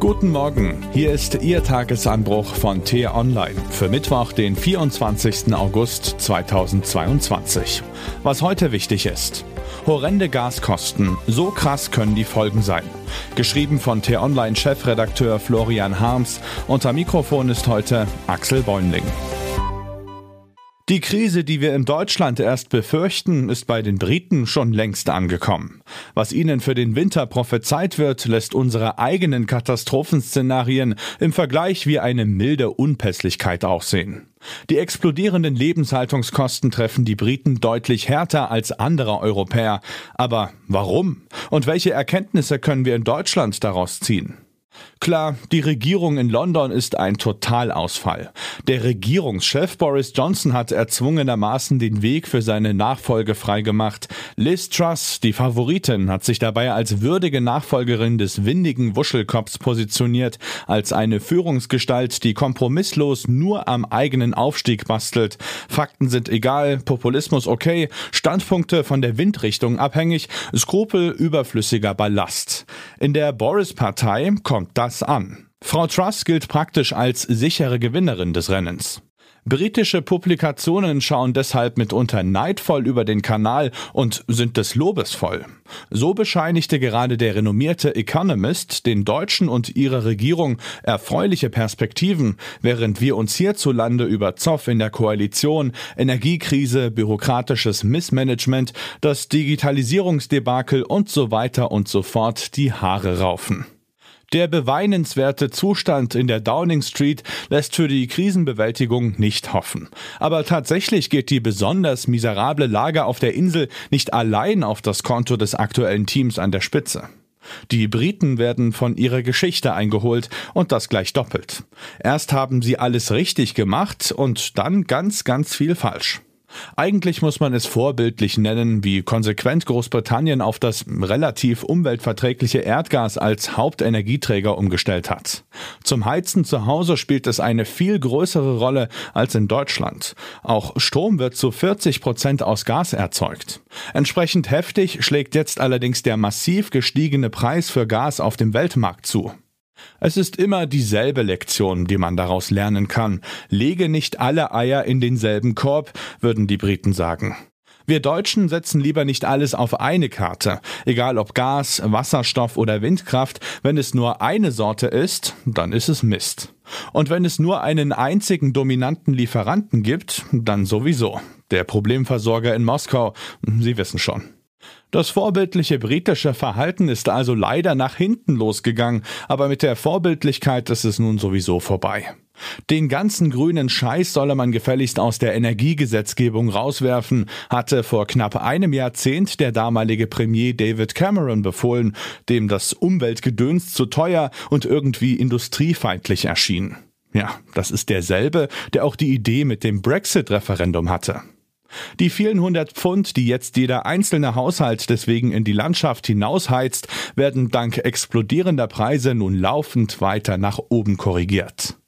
Guten Morgen, hier ist Ihr Tagesanbruch von T-Online für Mittwoch, den 24. August 2022. Was heute wichtig ist. Horrende Gaskosten, so krass können die Folgen sein. Geschrieben von T-Online-Chefredakteur Florian Harms. Unter Mikrofon ist heute Axel Bäumling. Die Krise, die wir in Deutschland erst befürchten, ist bei den Briten schon längst angekommen. Was ihnen für den Winter prophezeit wird, lässt unsere eigenen Katastrophenszenarien im Vergleich wie eine milde Unpässlichkeit aussehen. Die explodierenden Lebenshaltungskosten treffen die Briten deutlich härter als andere Europäer. Aber warum? Und welche Erkenntnisse können wir in Deutschland daraus ziehen? Klar, die Regierung in London ist ein Totalausfall. Der Regierungschef Boris Johnson hat erzwungenermaßen den Weg für seine Nachfolge freigemacht. Liz Truss, die Favoritin, hat sich dabei als würdige Nachfolgerin des windigen Wuschelkopfs positioniert, als eine Führungsgestalt, die kompromisslos nur am eigenen Aufstieg bastelt. Fakten sind egal, Populismus okay, Standpunkte von der Windrichtung abhängig, Skrupel überflüssiger Ballast. In der Boris-Partei kommt das an. Frau Truss gilt praktisch als sichere Gewinnerin des Rennens. Britische Publikationen schauen deshalb mitunter neidvoll über den Kanal und sind des Lobes voll. So bescheinigte gerade der renommierte Economist den Deutschen und ihrer Regierung erfreuliche Perspektiven, während wir uns hierzulande über Zoff in der Koalition, Energiekrise, bürokratisches Missmanagement, das Digitalisierungsdebakel und so weiter und so fort die Haare raufen. Der beweinenswerte Zustand in der Downing Street lässt für die Krisenbewältigung nicht hoffen. Aber tatsächlich geht die besonders miserable Lage auf der Insel nicht allein auf das Konto des aktuellen Teams an der Spitze. Die Briten werden von ihrer Geschichte eingeholt und das gleich doppelt. Erst haben sie alles richtig gemacht und dann ganz, ganz viel falsch. Eigentlich muss man es vorbildlich nennen, wie konsequent Großbritannien auf das relativ umweltverträgliche Erdgas als Hauptenergieträger umgestellt hat. Zum Heizen zu Hause spielt es eine viel größere Rolle als in Deutschland. Auch Strom wird zu 40 Prozent aus Gas erzeugt. Entsprechend heftig schlägt jetzt allerdings der massiv gestiegene Preis für Gas auf dem Weltmarkt zu. Es ist immer dieselbe Lektion, die man daraus lernen kann. Lege nicht alle Eier in denselben Korb, würden die Briten sagen. Wir Deutschen setzen lieber nicht alles auf eine Karte, egal ob Gas, Wasserstoff oder Windkraft, wenn es nur eine Sorte ist, dann ist es Mist. Und wenn es nur einen einzigen dominanten Lieferanten gibt, dann sowieso. Der Problemversorger in Moskau, Sie wissen schon. Das vorbildliche britische Verhalten ist also leider nach hinten losgegangen, aber mit der Vorbildlichkeit ist es nun sowieso vorbei. Den ganzen grünen Scheiß solle man gefälligst aus der Energiegesetzgebung rauswerfen, hatte vor knapp einem Jahrzehnt der damalige Premier David Cameron befohlen, dem das Umweltgedöns zu teuer und irgendwie industriefeindlich erschien. Ja, das ist derselbe, der auch die Idee mit dem Brexit-Referendum hatte. Die vielen hundert Pfund, die jetzt jeder einzelne Haushalt deswegen in die Landschaft hinausheizt, werden dank explodierender Preise nun laufend weiter nach oben korrigiert.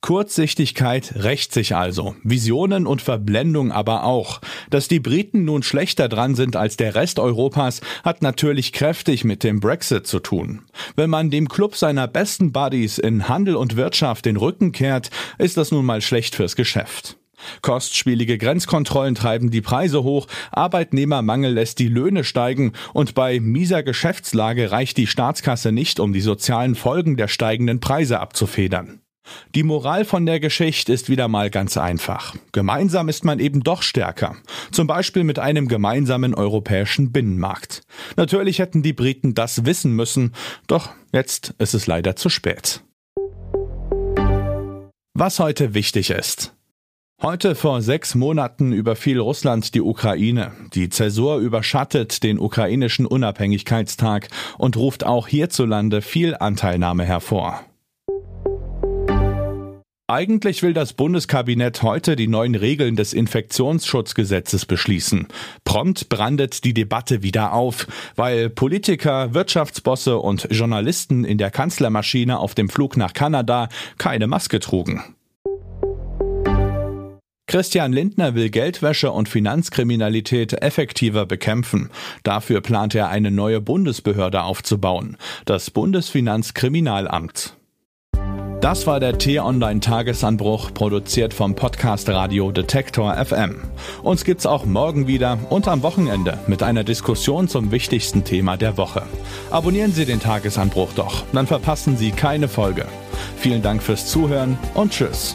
Kurzsichtigkeit rächt sich also, Visionen und Verblendung aber auch. Dass die Briten nun schlechter dran sind als der Rest Europas, hat natürlich kräftig mit dem Brexit zu tun. Wenn man dem Club seiner besten Buddies in Handel und Wirtschaft den Rücken kehrt, ist das nun mal schlecht fürs Geschäft. Kostspielige Grenzkontrollen treiben die Preise hoch, Arbeitnehmermangel lässt die Löhne steigen und bei mieser Geschäftslage reicht die Staatskasse nicht, um die sozialen Folgen der steigenden Preise abzufedern. Die Moral von der Geschichte ist wieder mal ganz einfach. Gemeinsam ist man eben doch stärker. Zum Beispiel mit einem gemeinsamen europäischen Binnenmarkt. Natürlich hätten die Briten das wissen müssen, doch jetzt ist es leider zu spät. Was heute wichtig ist. Heute vor sechs Monaten überfiel Russland die Ukraine. Die Zäsur überschattet den ukrainischen Unabhängigkeitstag und ruft auch hierzulande viel Anteilnahme hervor. Eigentlich will das Bundeskabinett heute die neuen Regeln des Infektionsschutzgesetzes beschließen. Prompt brandet die Debatte wieder auf, weil Politiker, Wirtschaftsbosse und Journalisten in der Kanzlermaschine auf dem Flug nach Kanada keine Maske trugen. Christian Lindner will Geldwäsche und Finanzkriminalität effektiver bekämpfen. Dafür plant er eine neue Bundesbehörde aufzubauen, das Bundesfinanzkriminalamt. Das war der T-Online Tagesanbruch, produziert vom Podcast Radio Detektor FM. Uns gibt's auch morgen wieder und am Wochenende mit einer Diskussion zum wichtigsten Thema der Woche. Abonnieren Sie den Tagesanbruch doch, dann verpassen Sie keine Folge. Vielen Dank fürs Zuhören und Tschüss.